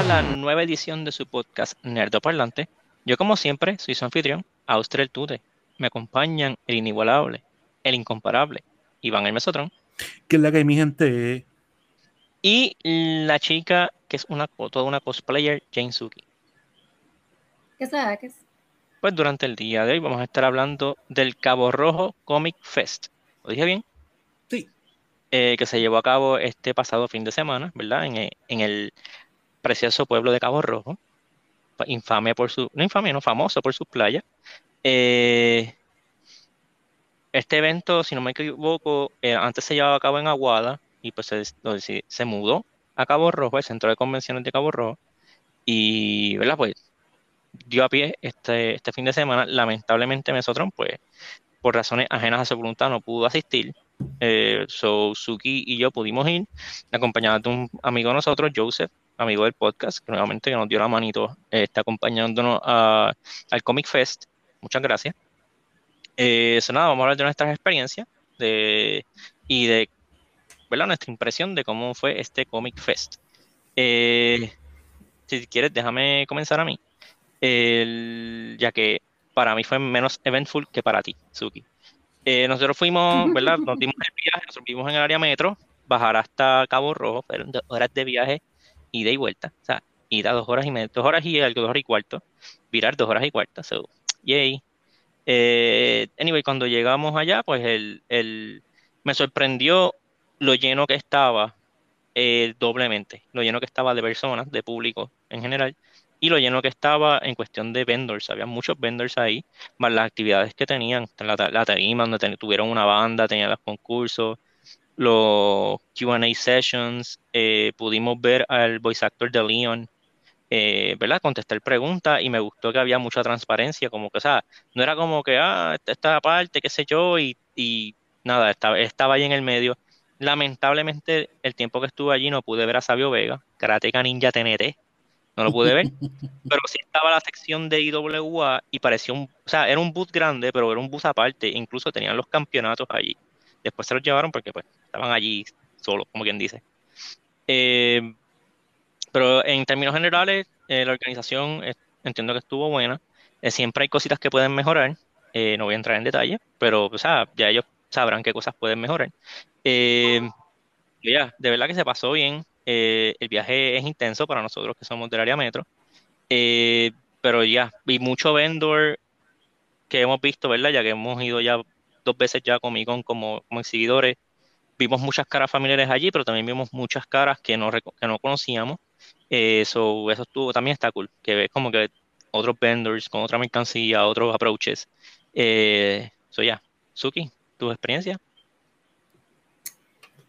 A la nueva edición de su podcast Nerdo Parlante. Yo, como siempre, soy su anfitrión, Austria Tude. Me acompañan el inigualable, el incomparable, Iván el Mesotron. Que es la que mi gente. Y la chica que es una, toda una cosplayer, Jane Suki. ¿Qué sabes? Pues durante el día de hoy vamos a estar hablando del Cabo Rojo Comic Fest. ¿Lo dije bien? Sí. Eh, que se llevó a cabo este pasado fin de semana, ¿verdad? En, eh, en el precioso pueblo de Cabo Rojo. Infame por su. No infame, no, famoso por sus playas. Eh, este evento, si no me equivoco, antes se llevaba a cabo en Aguada y pues se, se mudó a Cabo Rojo, el centro de convenciones de Cabo Rojo. Y, ¿verdad? Pues dio a pie este, este fin de semana. Lamentablemente Mesotron, pues, por razones ajenas a su voluntad, no pudo asistir. Eh, so, Suki y yo pudimos ir, acompañados de un amigo de nosotros, Joseph, amigo del podcast, que nuevamente nos dio la manito, eh, está acompañándonos al Comic Fest. Muchas gracias. Eh, eso nada, vamos a hablar de nuestras experiencias de, y de ¿verdad? nuestra impresión de cómo fue este Comic Fest. Eh, si quieres, déjame comenzar a mí ya que para mí fue menos eventful que para ti, Suki. Eh, nosotros fuimos, ¿verdad? Nos dimos el viaje, nosotros vimos en el área metro, bajar hasta Cabo Rojo, fueron horas de viaje, ida y vuelta, o sea, ida dos horas y media, dos horas y algo, dos horas y cuarto, virar dos horas y cuarto, so, yay. Eh, anyway, cuando llegamos allá, pues el, el, me sorprendió lo lleno que estaba eh, doblemente, lo lleno que estaba de personas, de público en general, y lo lleno que estaba en cuestión de vendors. Había muchos vendors ahí, más las actividades que tenían, la, la tarima donde tuvieron una banda, tenían los concursos, los QA sessions, eh, pudimos ver al voice actor de Leon, eh, ¿verdad? Contestar preguntas y me gustó que había mucha transparencia, como que, o sea, no era como que, ah, esta parte, qué sé yo, y, y nada, estaba, estaba ahí en el medio. Lamentablemente, el tiempo que estuve allí no pude ver a Sabio Vega, Karateka Ninja TNT, no lo pude ver, pero sí estaba la sección de IWA y parecía un, o sea, era un bus grande, pero era un bus aparte, incluso tenían los campeonatos allí. Después se los llevaron porque pues estaban allí solos, como quien dice. Eh, pero en términos generales, eh, la organización eh, entiendo que estuvo buena. siempre hay cositas que pueden mejorar. no voy a entrar en detalle, pero o ya ellos sabrán qué cosas pueden mejorar. ya, de verdad que se pasó bien. Eh, el viaje es intenso para nosotros que somos del área metro. Eh, pero ya, vi mucho vendor que hemos visto, ¿verdad? Ya que hemos ido ya dos veces ya con como, como exhibidores. Vimos muchas caras familiares allí, pero también vimos muchas caras que no, que no conocíamos. Eh, eso estuvo, también está cool, que ves como que otros vendors con otra mercancía, otros approaches. Eso ya, Suki, ¿tu experiencia?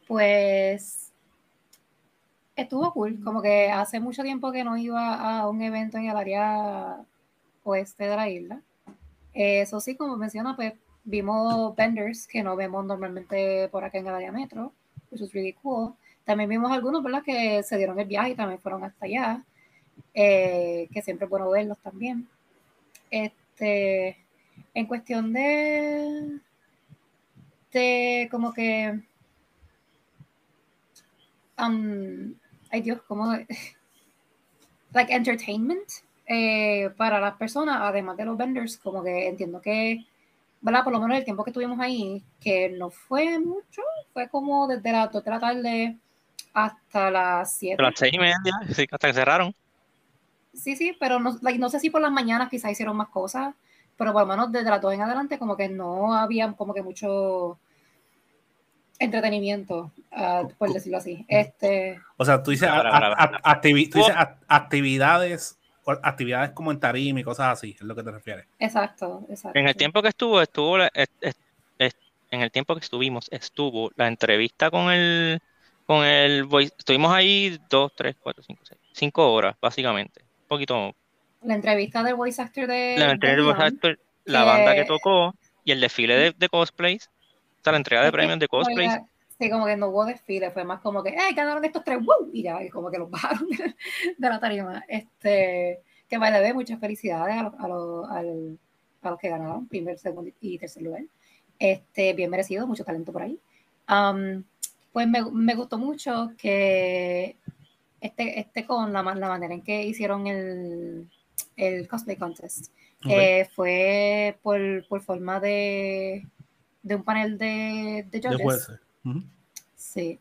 Pues estuvo cool, como que hace mucho tiempo que no iba a un evento en el área oeste de la isla. Eso sí, como menciona, pues vimos vendors que no vemos normalmente por acá en el área metro, which was really cool. También vimos algunos, ¿verdad?, que se dieron el viaje y también fueron hasta allá, eh, que siempre es bueno verlos también. Este, en cuestión de, de como que um, ay Dios, ¿cómo? like entertainment eh, para las personas, además de los vendors, como que entiendo que, ¿verdad? Por lo menos el tiempo que estuvimos ahí, que no fue mucho, fue como desde las 2 de la tarde hasta las 7. Las 6 y media, sí, hasta que cerraron. Sí, sí, pero no, no sé si por las mañanas quizás hicieron más cosas, pero por lo menos desde las 2 en adelante como que no había como que mucho entretenimiento, uh, por decirlo así. Este, o sea, tú dices, actividades actividades como en tarima y cosas así, es lo que te refieres. Exacto, exacto. En el tiempo que estuvo, estuvo en el tiempo que estuvimos, estuvo la entrevista con el con el estuvimos ahí dos, tres, cuatro, cinco, seis, cinco horas, básicamente. Un poquito. La entrevista del voice actor de. La entrevista del voice actor, la banda que tocó y el desfile de, de cosplays sea, la entrega de premios de cosplay. Sí, como que no hubo desfile, fue más como que, ¡eh, ganaron estos tres! ¡Woo! Y ya, y como que los bajaron de, la tarima. Este, que vale de muchas felicidades a los, a, los, a los que ganaron, primer, segundo y tercer lugar. Este, bien merecido, mucho talento por ahí. Um, pues me, me, gustó mucho que este, este con la, la manera en que hicieron el, el cosplay contest. Eh, fue por, por forma de, de un panel de, de De judges. Sí.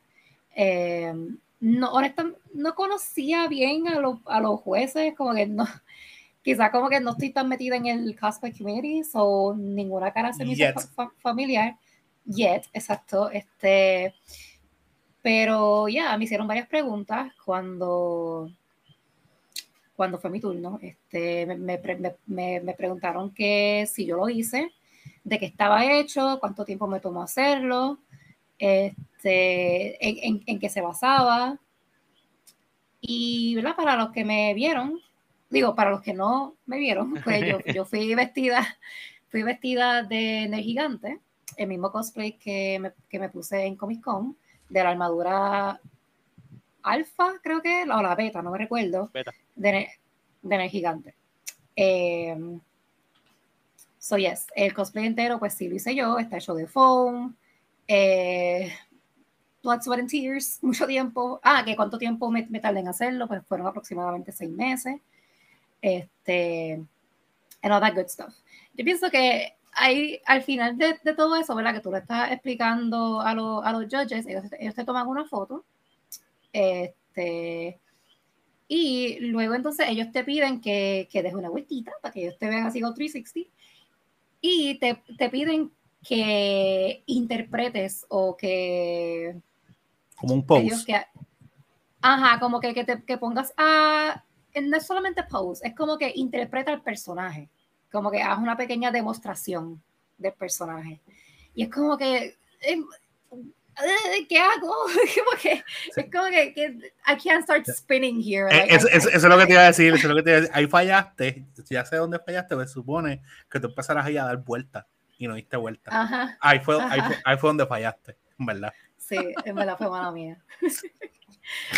Eh, no, honestamente, no conocía bien a, los- a los jueces, como que no, quizá como que no estoy tan metida en el cosplay community, o ninguna cara se me hizo fa- familiar. Yet, exacto. Este, pero ya, me hicieron varias preguntas cuando, cuando fue mi turno. Este, me- me preguntaron que si yo lo hice, de qué estaba hecho, cuánto tiempo me tomó hacerlo, este, en, en- en qué se basaba. Y ¿verdad? para los que me vieron, digo, para los que no me vieron, pues yo, yo fui vestida, fui vestida de Nerd Gigante, el mismo cosplay que me, que me puse en Comic Con, de la armadura alfa, creo que, o la beta, no me recuerdo, de, de Nerd Gigante. Eh, so yes, el cosplay entero, pues sí lo hice yo, está hecho de foam, eh, Blood, Sweat and Tears, mucho tiempo. Ah, que cuánto tiempo me, me tardé en hacerlo, pues fueron aproximadamente seis meses. Este, and all that good stuff. Yo pienso que hay, al final de, de todo eso, ¿verdad? Que tú le estás explicando a, los a los judges, ellos, ellos te toman una foto, este, y luego entonces ellos te piden que, que dejes una vueltita para que ellos te vean así con 360, y te, te piden que interpretes o que Como un post. que ajá como que, que te que pongas a no es solamente pose es como que interpreta el personaje como que haz una pequeña demostración del personaje y es como que eh, eh, ¿qué hago? como que es como que, que I can't start spinning here Eh, like, eso, eso- eso es lo que te iba a decir, eso es lo que te iba a decir. Ahí fallaste, ya sé dónde fallaste, pues supone que tú empezarás ahí a dar vueltas y no diste vueltas. ajá Ahí fue, ahí, ajá. fue, ahí fue donde fallaste, en verdad. Sí, en verdad fue mala mía.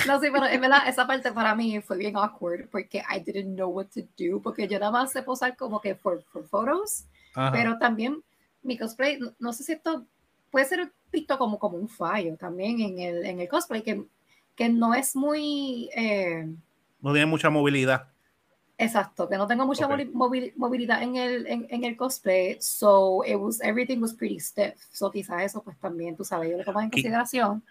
No, sí, pero en verdad esa parte para mí fue bien awkward porque I didn't know what to do, porque yo nada más sé posar como que for, for photos, Ajá. pero también mi cosplay, no, no sé si esto puede ser visto como, como un fallo también en el, en el cosplay, que, que no es muy... eh, no tiene mucha movilidad. Exacto, que no tengo mucha Ok. moli- movil- movilidad en el, en, en el cosplay, so it was, everything was pretty stiff, so quizás eso pues también, tú sabes, yo lo tomo en consideración.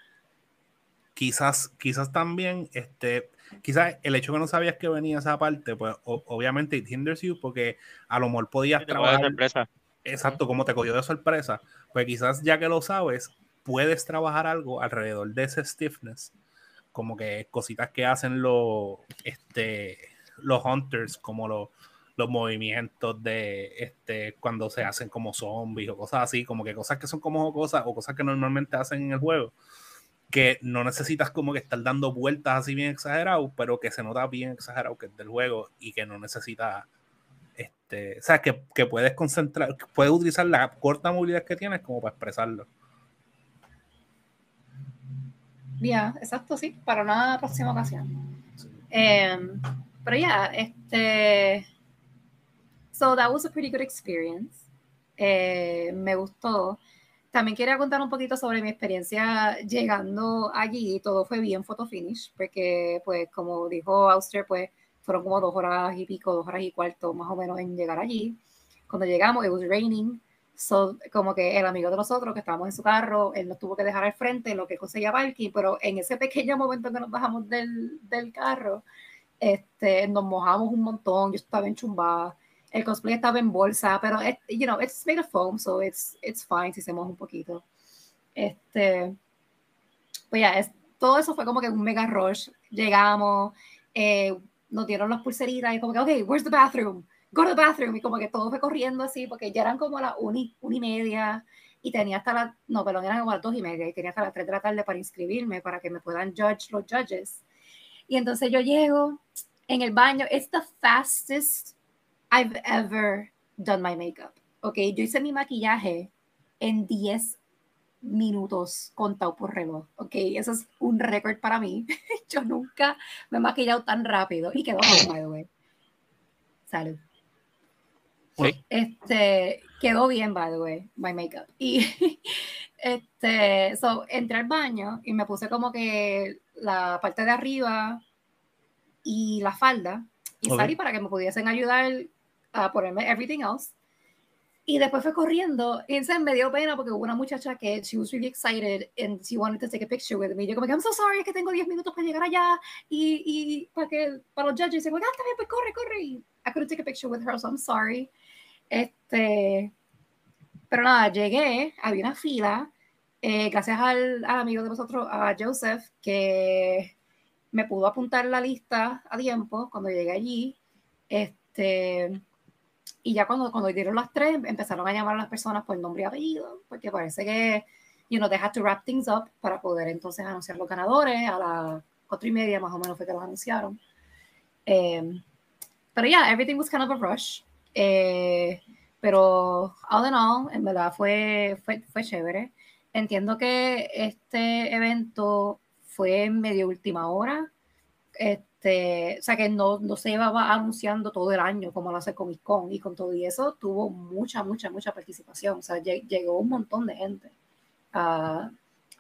Quizás, quizás también, este, quizás el hecho que no sabías que venía esa parte, pues o- obviamente it hinders you, porque a lo mejor podías trabajar, sorpresa. exacto, como te cogió de sorpresa, pues quizás ya que lo sabes, puedes trabajar algo alrededor de ese stiffness, como que cositas que hacen los, este, los hunters, como los, los movimientos de, este, cuando se hacen como zombies o cosas así, como que cosas que son como cosas o cosas que normalmente hacen en el juego, que no necesitas como que estar dando vueltas así bien exagerado, pero que se nota bien exagerado que es del juego y que no necesita este, o sea, que, que puedes concentrar, que puedes utilizar la corta movilidad que tienes como para expresarlo. Ya, exacto, sí, para una próxima ocasión. Em, pero ya, este. So that was a pretty good experience. Eh, me gustó. También quería contar un poquito sobre mi experiencia llegando allí. Todo fue bien photo finish, porque, pues, como dijo Auster, pues, fueron como dos horas y pico, dos horas y cuarto más o menos en llegar allí. Cuando llegamos, it was raining. So, como que el amigo de nosotros que estábamos en su carro, él nos tuvo que dejar al frente en lo que conseguía parking, pero en ese pequeño momento que nos bajamos del, del carro, este, nos mojamos un montón, yo estaba enchumbada, el cosplay estaba en bolsa, pero, it- you know, it's made of foam, so it's, it's fine si se moja un poquito. Este, pues ya, es, todo eso fue como que un mega rush. Llegamos, eh, nos dieron las pulseritas y como que, ok, where's the bathroom? Go to the bathroom. Y como que todo fue corriendo así, porque ya eran como las una y, una y media y tenía hasta las, no, perdón, eran como las dos y media y tenía hasta las tres de la tarde para inscribirme, para que me puedan judge los judges. Y entonces yo llego en el baño, it's the fastest I've ever done my makeup. Ok, yo hice mi maquillaje en 10 minutos contado por reloj. Ok, eso es un récord para mí. yo nunca me he maquillado tan rápido y quedó bien, by the way. Salud. Sí. Este, quedó bien, by the way, my makeup. Y este, so, entré al baño y me puse como que la parte de arriba y la falda y Ok. salí para que me pudiesen ayudar a ponerme everything else. Y después fue corriendo y entonces me dio pena porque hubo una muchacha que she was really excited and she wanted to take a picture with me. Yo como que, I'm so sorry, es que tengo 10 minutos para llegar allá y, y para, que, para los judges. Y yo, ah, está bien, pues corre, corre. Y I couldn't take a picture with her, so I'm sorry. Este, pero nada, llegué, había una fila, eh, gracias al, al amigo de nosotros, a Joseph, que me pudo apuntar la lista a tiempo cuando llegué allí. Este, y ya cuando, cuando dieron las tres, empezaron a llamar a las personas por nombre y apellido, porque parece que, you know, they had to wrap things up para poder entonces anunciar los ganadores. A las cuatro y media más o menos fue que los anunciaron. Eh, pero ya, yeah, everything was kind of a rush. Eh, pero all in all, en verdad fue, fue, fue chévere. Entiendo que este evento fue en medio última hora. Este, o sea que no, no se llevaba anunciando todo el año como lo hace Comic Con y con todo y eso tuvo mucha, mucha, mucha participación. O sea, lleg- llegó un montón de gente a-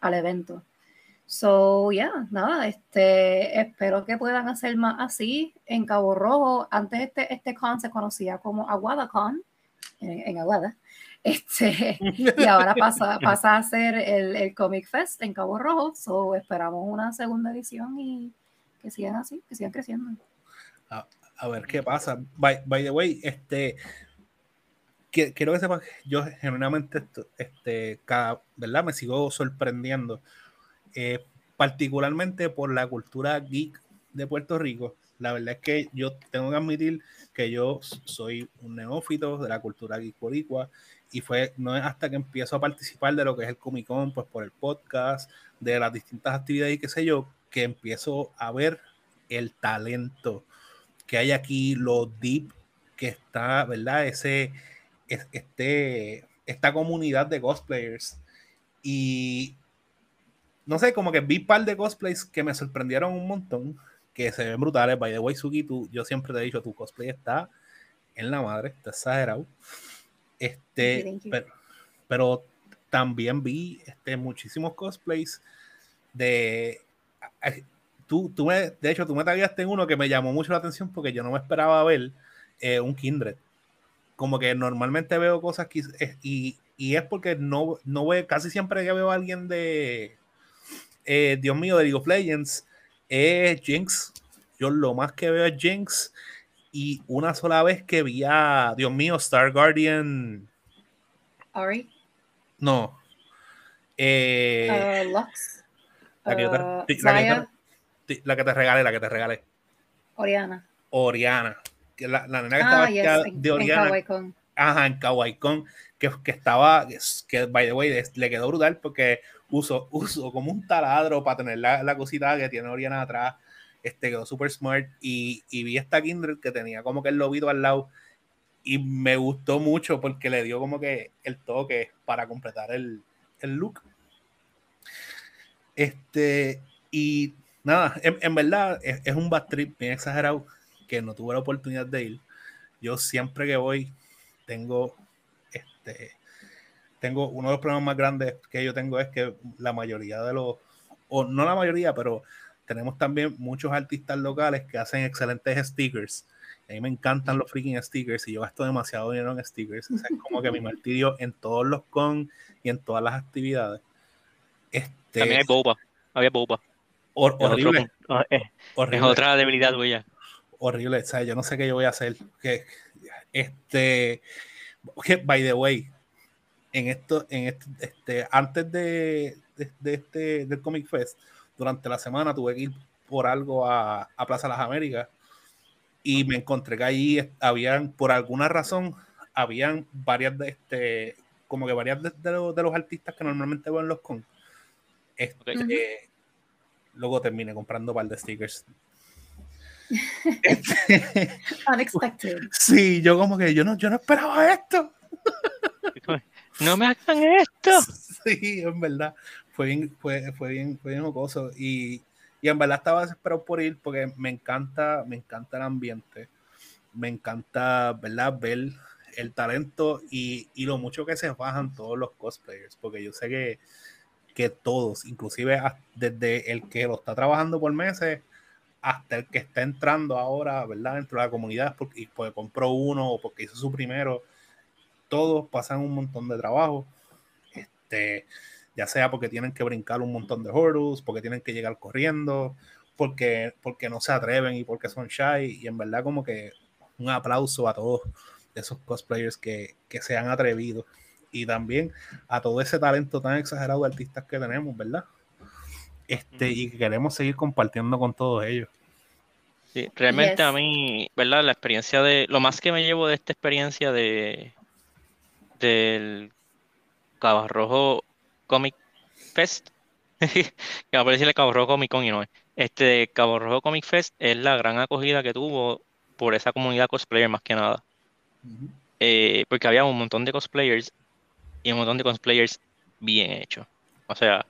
al evento. So, yeah, nada, este, espero que puedan hacer más así en Cabo Rojo. Antes este, este con se conocía como AguadaCon, en, en Aguada. Este, y ahora pasa, pasa a ser el, el Comic Fest en Cabo Rojo. So, esperamos una segunda edición y que sigan así, que sigan creciendo. a ver qué pasa. By, the way, este quiero que sepas que yo genuinamente este cada, ¿verdad? Me sigo sorprendiendo. eh, particularmente por la cultura geek de Puerto Rico. La verdad es que yo tengo que admitir que yo soy un neófito de la cultura geek boricua y fue no es hasta que empiezo a participar de lo que es el Comic Con, pues por el podcast, de las distintas actividades y qué sé yo, que empiezo a ver el talento que hay aquí, lo deep que está, ¿verdad? Ese, es- este, esta comunidad de cosplayers. Y no sé, como que vi un par de cosplays que me sorprendieron un montón, que se ven brutales. By the way, Suki, tú, yo siempre te he dicho, tu cosplay está en la madre, está exagerado. Este, Thank you, thank you. Pero, pero también vi este, muchísimos cosplays de. Tú, tú me, de hecho, tú me tagueaste en uno que me llamó mucho la atención porque yo no me esperaba ver eh, un Kindred. Como que normalmente veo cosas que, es- y, y es porque no, no veo, casi siempre que veo a alguien de, eh, Dios mío, de League of Legends, es Jinx. Yo lo más que veo es Jinx. Y una sola vez que vi a, Dios mío, Star Guardian. Ari, No. Eh, uh, Lux, la, que yo te- uh, la que te- la que te regalé, la que te regalé. Oriana. Oriana. La, la nena que estaba Ah, yes, vestida en, de en Oriana. Kawaii Con. Ajá, en Kawaii Con, que, que estaba, que, by the way, le quedó brutal porque usó, usó como un taladro para tener la, la cosita que tiene Oriana atrás, este quedó super smart y, y vi esta Kindred que tenía como que el lobito al lado y me gustó mucho porque le dio como que el toque para completar el, el look. Este, y nada, en, en verdad es, es un bad trip bien exagerado que no tuve la oportunidad de ir. Yo siempre que voy tengo este tengo uno de los problemas más grandes que yo tengo es que la mayoría de los o no la mayoría pero tenemos también muchos artistas locales que hacen excelentes stickers a mí me encantan los freaking stickers y yo gasto demasiado dinero en stickers o sea, es como que mi martirio en todos los con y en todas las actividades este También hay boba. Había boba. hor- Es, otro horrible, punto. Ah, es- es horrible otra debilidad tuya. horrible. O sea, yo no sé qué yo voy a hacer. Que, este, que, by the way, en esto, en esto, este, antes de, de, de este, del Comic Fest, durante la semana tuve que ir por algo a, a Plaza Las Américas y me encontré que ahí habían, por alguna razón, habían varias de este, como que varias de, de los, de los artistas que normalmente en los con. Este. Luego terminé comprando un par de stickers. Este, Unexpected. Sí, yo como que yo no, yo no esperaba esto. No me hagan esto. Sí, en verdad. Fue bien, fue, fue bien, fue bien jocoso. Y, y en verdad estaba desesperado por ir porque me encanta, me encanta el ambiente. Me encanta, ¿verdad? Ver el talento y, y lo mucho que se bajan todos los cosplayers. Porque yo sé que, que todos, inclusive desde el que lo está trabajando por meses hasta el que está entrando ahora, ¿verdad? Dentro de la comunidad porque, porque compró uno o porque hizo su primero, todos pasan un montón de trabajo. Este, ya sea porque tienen que brincar un montón de hurdles, porque tienen que llegar corriendo, porque, porque no se atreven y porque son shy. Y en verdad como que un aplauso a todos esos cosplayers que, que se han atrevido. Y también a todo ese talento tan exagerado de artistas que tenemos, ¿verdad? Este, y queremos seguir compartiendo con todos ellos. Sí, realmente a mí, ¿verdad? La experiencia de, lo más que me llevo de esta experiencia de del Cabo Rojo Comic Fest, que va a decirle Cabo Rojo Comic Con y no es. Este Cabo Rojo Comic Fest es la gran acogida que tuvo por esa comunidad cosplayer más que nada. Eh, porque había un montón de cosplayers y un montón de cosplayers bien hechos. O sea,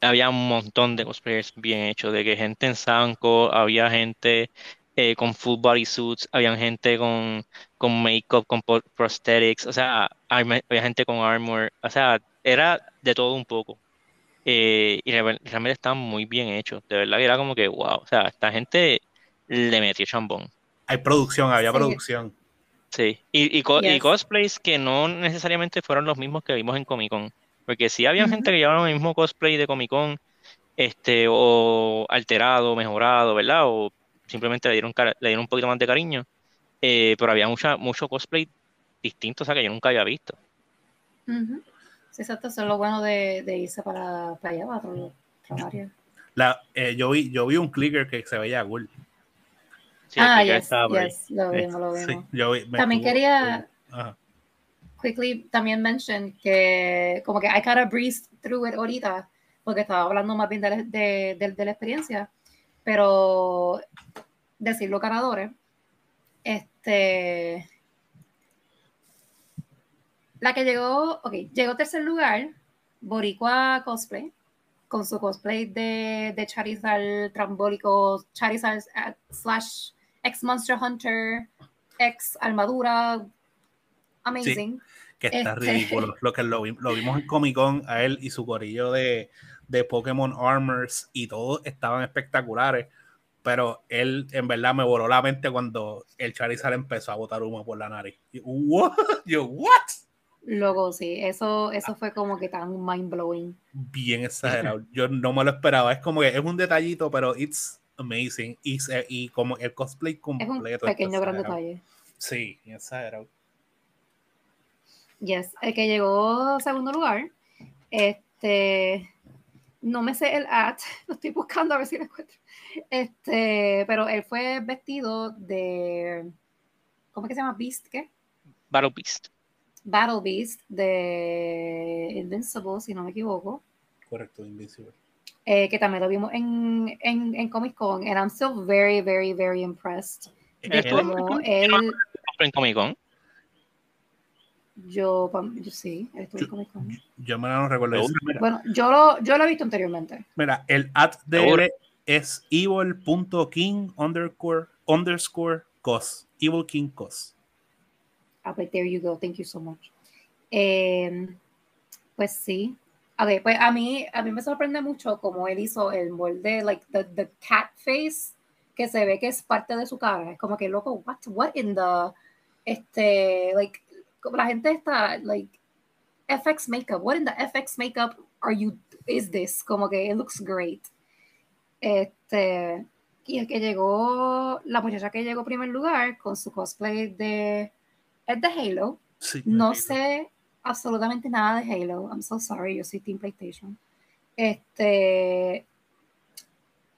había un montón de cosplayers bien hechos, de que gente en Sanko, había gente eh, con full body suits, había gente con, con make-up, con prosthetics, o sea, había gente con armor, o sea, era de todo un poco. Eh, y realmente estaban muy bien hechos, de verdad que era como que, wow, o sea, esta gente le metió chambón. Hay producción, había producción. Sí, y, y, cosplays que no necesariamente fueron los mismos que vimos en Comic Con. Porque sí había gente que llevaba el mismo cosplay de Comic Con, este, o alterado, mejorado, ¿verdad? O simplemente le dieron, le dieron un poquito más de cariño. Eh, pero había mucha, mucho cosplay distinto, o sea, que yo nunca había visto. Sí, exacto, eso es lo bueno de, de irse para, para allá, para otro, La, eh, yo, vi, yo vi un clicker que se veía cool. ah, yes, yes, lo vimos, lo vimos. También quería, quickly también mention que como que I kind of breezed through it ahorita porque estaba hablando más bien de, de, de, la experiencia, pero decir los ganadores, este, la que llegó, ok, llegó tercer lugar, Boricua Cosplay, con su cosplay de, de Charizard trambólico, Charizard uh, slash ex Monster Hunter, ex armadura, amazing que está este. ridículo. Lo que lo, vimos en Comic Con a él y su corillo de, de Pokémon Armors y todos estaban espectaculares. Pero él en verdad me voló la mente cuando el Charizard empezó a botar humo por la nariz. ¿what? Yo, ¿what? Luego sí, eso, eso fue como que tan mind blowing. Bien exagerado. Yo no me lo esperaba. Es como que es un detallito, pero it's amazing. Y, y como el cosplay completo. Es un pequeño gran detalle. Sí, exagerado. Yes, el que llegó segundo lugar, este, no me sé el ad, lo estoy buscando a ver si lo encuentro. Este, pero él fue vestido de, ¿cómo es que se llama? Beast, ¿qué? Battle Beast. Battle Beast de Invincible, si no me equivoco. Correcto, Invincible. Eh, que también lo vimos en, en, en, Comic Con, and I'm still very, very, very impressed de cómo él... ¿En Comic Con? Yo, yo sí, yo, Comic Con. Yo me no recuerdo. Eso. Bueno, yo lo, yo lo he visto anteriormente. Mira, el ad de él es evil.king underscore, underscore cos. Evil King cos. Ah, pues there you go. Thank you so much. Eh, pues sí. A ver, pues a mí, a mí me sorprende mucho cómo él hizo el molde, like the, the cat face, que se ve que es parte de su cara. Es como que loco, what, what in the, este, like, como la gente está, like, FX makeup, what in the FX makeup are you, is this? Como que it looks great. Este, y el que llegó, la muchacha que llegó primer lugar con su cosplay de, es de Halo. no sé absolutamente nada de Halo. I'm so sorry, yo soy Team PlayStation. Este,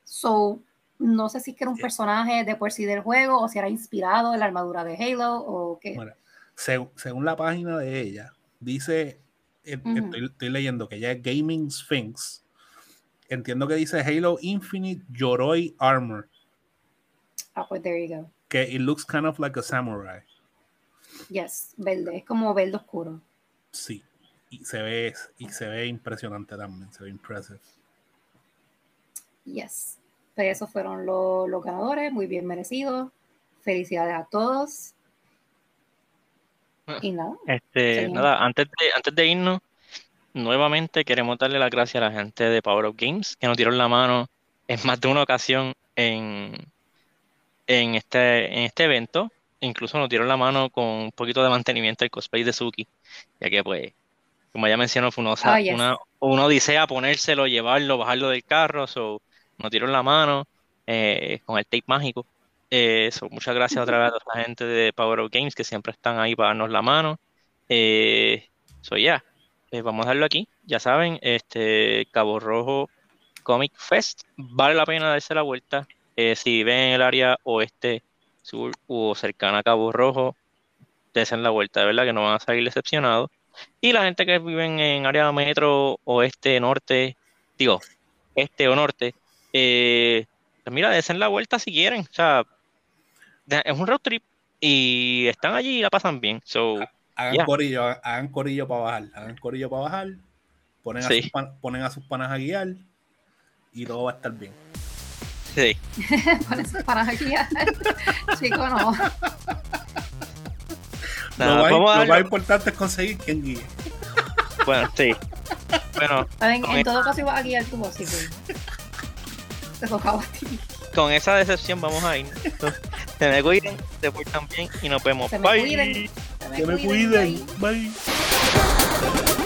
so, no sé si es que era un personaje de por sí del juego o si era inspirado en la armadura de Halo o qué según la página de ella, dice, eh, estoy, leyendo que ella es Gaming Sphinx. Entiendo que dice Halo Infinite Yoroi Armor. Ah, pues there you go. Que it looks kind of like a samurai. Yes, verde, es como verde oscuro. Sí, y se ve, y se ve impresionante también, se ve impressive. Yes, pues esos fueron los, los ganadores, muy bien merecidos. Felicidades a todos. Y nada. Este, nada, antes de, antes de irnos, nuevamente queremos darle las gracias a la gente de Power of Games que nos dieron la mano en más de una ocasión en, en, este, en este evento. Incluso nos dieron la mano con un poquito de mantenimiento del cosplay de Suki, ya que pues, como ya mencionó, fue una, yes. una, una odisea ponérselo, llevarlo, bajarlo del carro, so, nos dieron la mano eh, con el tape mágico. Eh, muchas gracias otra vez a la gente de Power of Games que siempre están ahí para darnos la mano. Eh, ya, eh, vamos a darlo aquí. Ya saben, este Cabo Rojo Comic Fest vale la pena darse la vuelta. Eh, si viven en el área oeste, sur o cercana a Cabo Rojo, desen la vuelta, de verdad que no van a salir decepcionados. Y la gente que vive en área metro, oeste, norte, digo, este o norte, eh, pues mira, desen la vuelta si quieren. O sea, es un road trip y están allí y la pasan bien. So, Hagan corillo, hagan corillo para bajar, hagan corillo para bajar, ponen, a sus pan- ponen a sus panas a guiar y todo va a estar bien. sí. Con eso para guiar. Chico, no. Nada, lo, más, vamos a lo darle- más importante es conseguir quien guíe. Bueno, sí. Bueno, En, en todo caso ibas a guiar tú, así que te tocaba a ti. con esa decepción vamos a ir. Se me cuiden, se portan bien y nos vemos. Se me Bye. cuiden. Se Que me cuiden, cuiden. Bye.